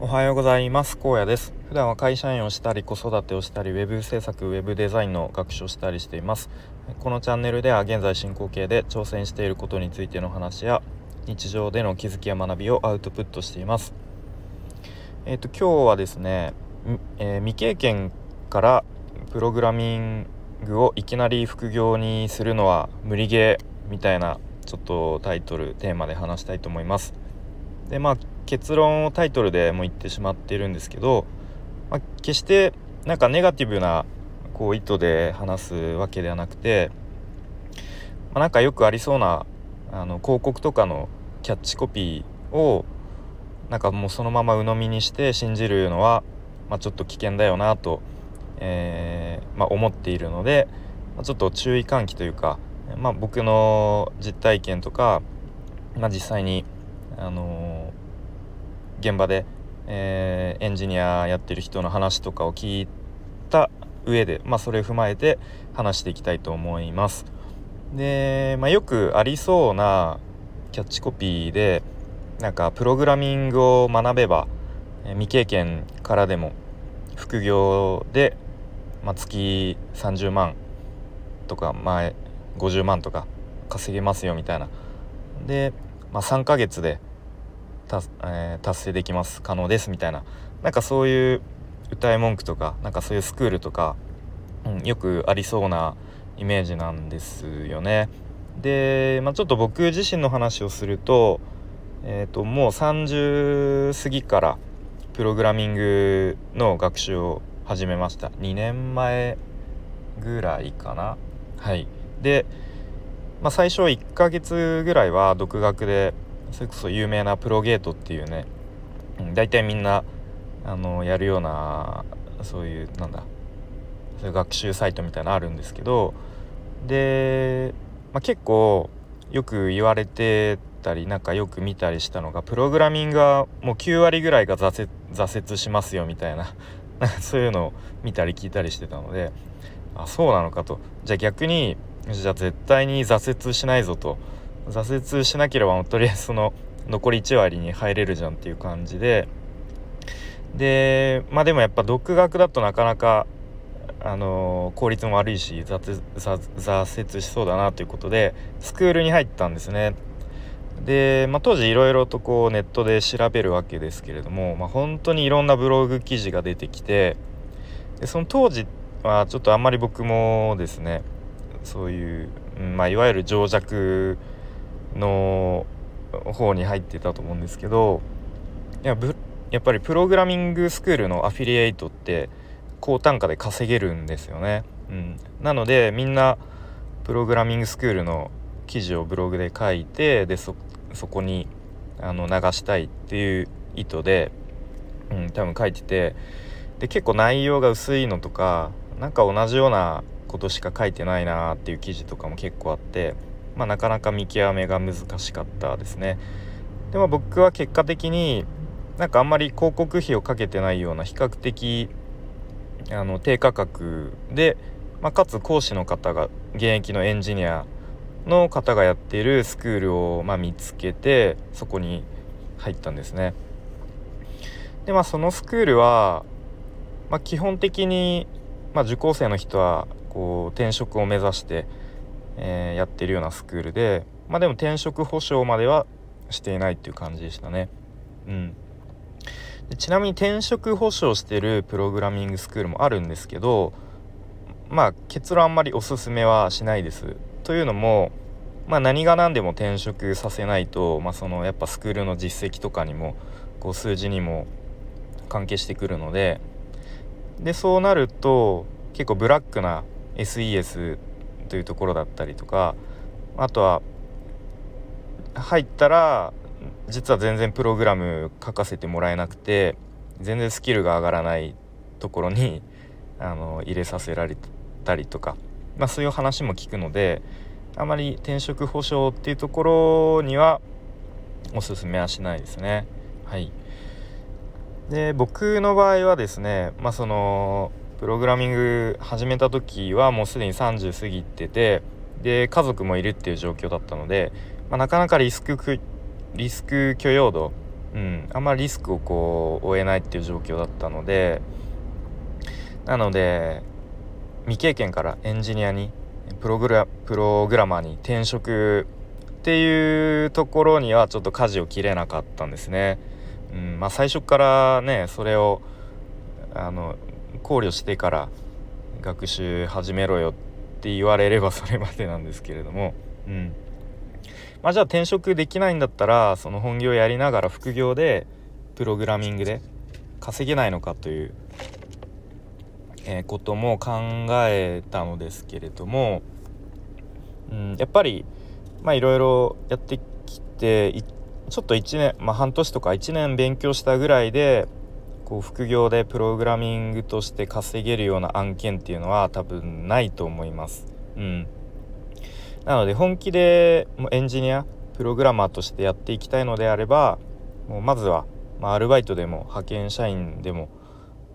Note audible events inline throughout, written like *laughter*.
おはようございます。荒野です。普段は会社員をしたり子育てをしたりウェブ制作ウェブデザインの学習をしたりしています。このチャンネルでは現在進行形で挑戦していることについての話や日常での気づきや学びをアウトプットしています。えっ、ー、と今日はですね、えー、未経験からプログラミングをいきなり副業にするのは無理ゲーみたいなちょっとタイトルテーマで話したいと思います。でまあ結論をタイトルでも言ってしまっているんですけど、まあ、決してなんかネガティブなこう意図で話すわけではなくて、まあ、なんかよくありそうなあの広告とかのキャッチコピーをなんかもうそのまま鵜呑みにして信じるのは、まあ、ちょっと危険だよなと、えー、まあ、思っているので、まちょっと注意喚起というか、ま、僕の実体験とか、まあ、実際に、あのー、現場で、えー、エンジニアやってる人の話とかを聞いた上で、まあ、それを踏まえて話していきたいと思います。で、まあ、よくありそうなキャッチコピーでなんかプログラミングを学べば未経験からでも副業で、まあ、月30万とか前50万とか稼げますよみたいなで、まあ、3ヶ月で、えー、達成できます可能ですみたいな。なんかそういう歌い文句とかなんかそういうスクールとか、うん、よくありそうなイメージなんですよね。で、まあ、ちょっと僕自身の話をすると,、えー、ともう30過ぎからプログラミングの学習を始めました。2年前ぐらいかな。はい。で、まあ、最初1ヶ月ぐらいは独学でそれこそ有名なプロゲートっていうね大体みんなあのやるようなそういうなんだそういう学習サイトみたいなのあるんですけどで、まあ、結構よく言われてたりなんかよく見たりしたのがプログラミングはもう9割ぐらいが挫折しますよみたいな *laughs* そういうのを見たり聞いたりしてたのであそうなのかと。じゃあ逆にじゃあ絶対に挫折しないぞと。挫折しなければとりあえずその残り1割に入れるじゃんっていう感じででまあでもやっぱ独学だとなかなかあの効率も悪いし挫折しそうだなということでスクールに入ったんですね。で、まあ、当時いろいろとこうネットで調べるわけですけれども、まあ、本当にいろんなブログ記事が出てきてでその当時はちょっとあんまり僕もですねそういう、まあ、いわゆる情弱の方に入ってたと思うんですけどやっぱりプログラミングスクールのアフィリエイトって高単価で稼げるんですよね。うん、なのでみんなプログラミングスクールの記事をブログで書いてでそこにあの流したいっていう意図で、うん、多分書いててで結構内容が薄いのとかなんか同じようなことしか書いてないなっていう記事とかも結構あって、まあ、なかなか見極めが難しかったですね。でも僕は結果的になんかあんまり広告費をかけてないような比較的あの低価格で、まあ、かつ講師の方が現役のエンジニアの方がやっているスクールを、まあ、見つけてそこに入ったんですね。でまあそのスクールは、まあ、基本的に、まあ、受講生の人はこう転職を目指して、えー、やってるようなスクールで、まあ、でも転職保証まではしていないっていう感じでしたね。うん、ちなみに転職保証してるプログラミングスクールもあるんですけどまあ結論あんまりおすすめはしないです。というのも、まあ、何が何でも転職させないと、まあ、そのやっぱスクールの実績とかにもこう数字にも関係してくるのででそうなると結構ブラックな SES というところだったりとかあとは入ったら実は全然プログラム書かせてもらえなくて全然スキルが上がらないところに *laughs* あの入れさせられたりとか、まあ、そういう話も聞くのであまり転職保証っていうところにはおすすめはしないですね。はい、で僕の場合はですね、まあ、そのプログラミング始めた時はもうすでに30過ぎててで家族もいるっていう状況だったので、まあ、なかなかリスクリスク許容度うん、あんまりリスクをこう負えないっていう状況だったのでなので未経験からエンジニアにプログラプログラマーに転職っていうところにはちょっと舵を切れなかったんですね。うんまあ、最初からねそれをあの考慮してから学習始めろよって言われればそれまでなんですけれども、うん。まあ、じゃあ転職できないんだったらその本業やりながら副業でプログラミングで稼げないのかという、えー、ことも考えたのですけれども、うん、やっぱりまあいろいろやってきてちょっと1年、まあ、半年とか1年勉強したぐらいでこう副業でプログラミングとして稼げるような案件っていうのは多分ないと思います。うん、なので本気でエンジニアプログラマーとしてやっていきたいのであればもうまずは、まあ、アルバイトでも派遣社員でも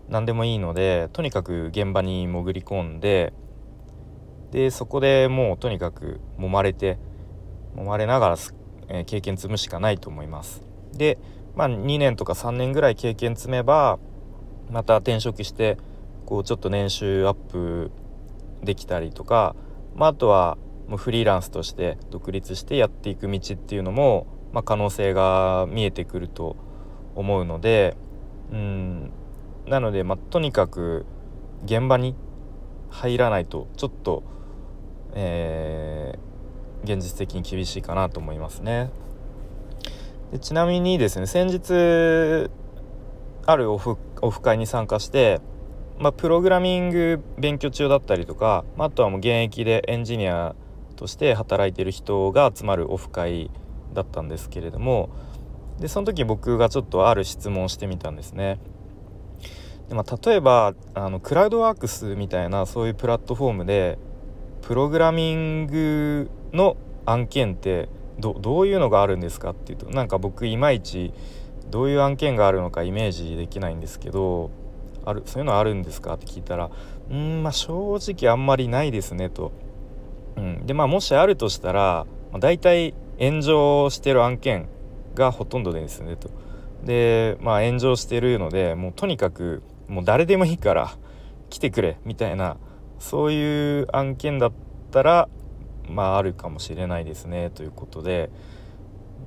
何でもいいのでとにかく現場に潜り込んででそこでもうとにかく揉まれて揉まれながら、えー、経験積むしかないと思います。で、まあ、2年とか3年ぐらい経験積めばまた転職してこうちょっと年収アップできたりとか、まあ、あとはもうフリーランスとして独立してやっていく道っていうのも、まあ、可能性が見えてくると思うのでうんなので、まあ、とにかく現場に入らないとちょっと、えー現実的に厳しいかなと思いますね。でちなみにですね先日あるオフオフ会に参加して、まあ、プログラミング勉強中だったりとか、まあ、あとはもう現役でエンジニアとして働いてる人が集まるオフ会だったんですけれどもでその時僕がちょっとある質問をしてみたんですね。でまあ、例えばあのクラウドワークスみたいなそういうプラットフォームでプログラミングの案件ってどどういうのがあるんですかっていうとなんか僕いまいちどういう案件があるのかイメージできないんですけどあるそういうのあるんですかって聞いたらうんまあ正直あんまりないですねと。うん、でまあもしあるとしたら、まあ、大体炎上してる案件がほとんどですねと。でまあ炎上してるのでもうとにかくもう誰でもいいから来てくれみたいなそういう案件だったらまああるかもしれないですねということで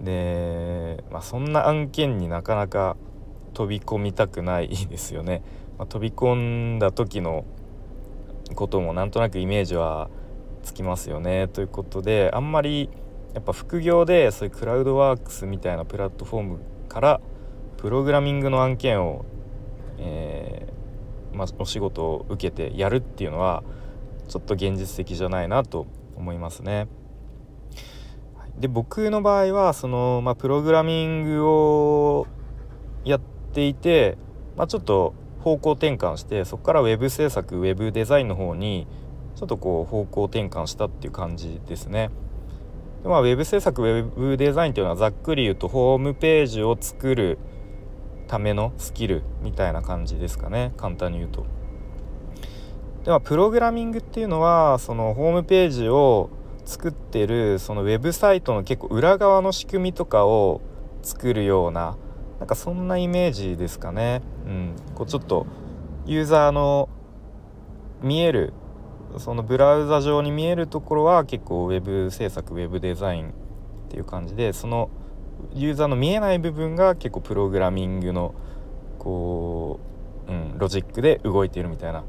で、まあ、そんな案件になかなか飛び込みたくない *laughs* ですよね。まあ、飛び込んだ時のこともなんとなくイメージはつきますよねということであんまりやっぱ副業でそういうクラウドワークスみたいなプラットフォームからプログラミングの案件を、えー、まあ、お仕事を受けてやるっていうのはちょっと現実的じゃないなと思いますね。で僕の場合はその、まあ、プログラミングをやっていて、まあ、ちょっと方向転換してそこから web 制作 web デザインの方にちょっとこう方向転換したっていう感じですね。でまあ、web 制作 web デザインっていうのはざっくり言うとホームページを作るためのスキルみたいな感じですかね簡単に言うと。ではプログラミングっていうのはそのホームページを作ってるそのウェブサイトの結構裏側の仕組みとかを作るようななんかそんなイメージですかね。うん、こうちょっとユーザーの見えるそのブラウザ上に見えるところは結構ウェブ制作ウェブデザインっていう感じでそのユーザーの見えない部分が結構プログラミングのこう、うん、ロジックで動いているみたいな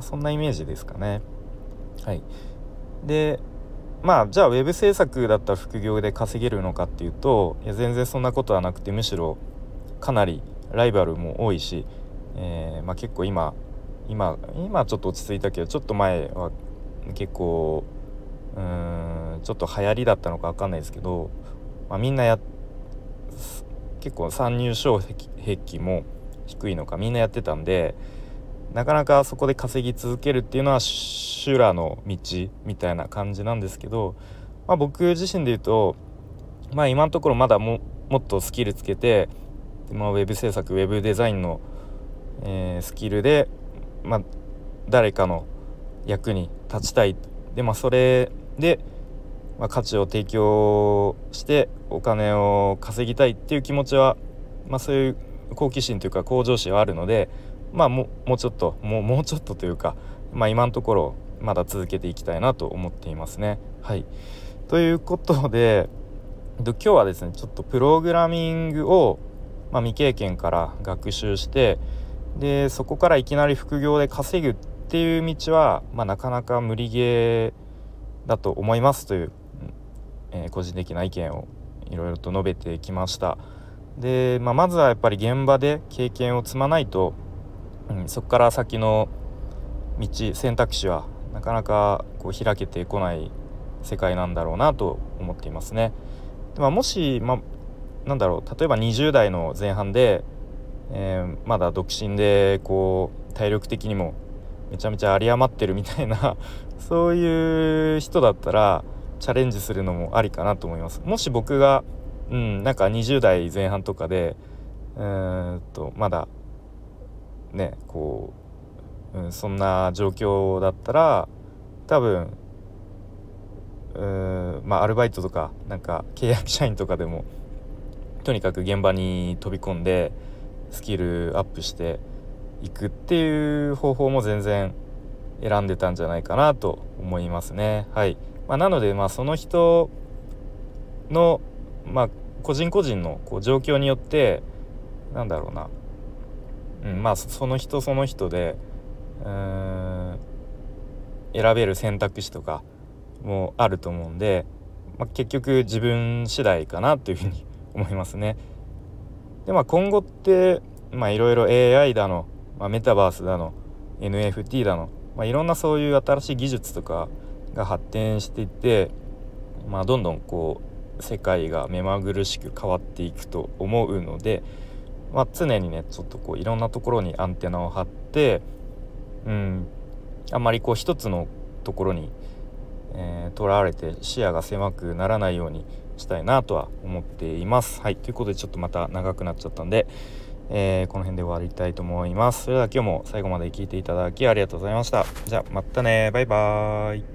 そんなイメージですかね。はい、でまあじゃあウェブ制作だったら副業で稼げるのかっていうといや全然そんなことはなくてむしろかなりライバルも多いし、えー、まあ、結構今今今ちょっと落ち着いたけどちょっと前は結構うーんちょっと流行りだったのか分かんないですけど、まあ、みんなや結構参入障壁も低いのかみんなやってたんでなかなかそこで稼ぎ続けるっていうのは修羅の道みたいな感じなんですけど、まあ、僕自身で言うと、まあ、今のところまだももっとスキルつけて、まあ、ウェブ制作ウェブデザインの、えー、スキルで、まあ、誰かの役に立ちたい。で、まあ、それで、まあ、価値を提供してお金を稼ぎたいっていう気持ちはまあ、そういう好奇心というか向上心はあるのでまあもうちょっともうもうちょっとというか、まあ、今のところまだ続けていきたいなと思っていますね。はいということで今日はですねちょっとプログラミングを、まあ、未経験から学習してでそこからいきなり副業で稼ぐっていう道は、まあ、なかなか無理ゲーだと思いますという、えー、個人的な意見をいろいろと述べてきました。で、まあ、まずはやっぱり現場で経験を積まないと、うん、そこから先の道選択肢はなかなかこう開けてこない世界なんだろうなと思っていますね。でまあ、もし、まあ、なんだろう例えば20代の前半で、えー、まだ独身でこう体力的にもめちゃめちゃ有り余ってるみたいな *laughs* そういう人だったらチャレンジするのもありかなと思います。もし僕がうん、なんか20代前半とかでうんとまだねこう、うん、そんな状況だったら多分うんまあアルバイトとかなんか契約社員とかでもとにかく現場に飛び込んでスキルアップしていくっていう方法も全然選んでたんじゃないかなと思いますね。はいまあ、なのでまあその人のまあ個人個人のこう状況によってなんだろうな、うん、まあその人その人でうん選べる選択肢とかもあると思うんで、まあ、結局自分次第かなというふうに *laughs* 思いますね。でまあ今後っていろいろ AI だの、まあ、メタバースだの NFT だの、まあ、いろんなそういう新しい技術とかが発展していって、まあ、どんどんこう世界が目まぐるしく変わっていくと思うので、まあ、常にねちょっとこういろんなところにアンテナを張ってうんあんまりこう一つのところに、えー、らわれて視野が狭くならないようにしたいなとは思っています。はいということでちょっとまた長くなっちゃったんで、えー、この辺で終わりたいと思います。それでは今日も最後まで聞いていただきありがとうございました。じゃあまたねバイバーイ。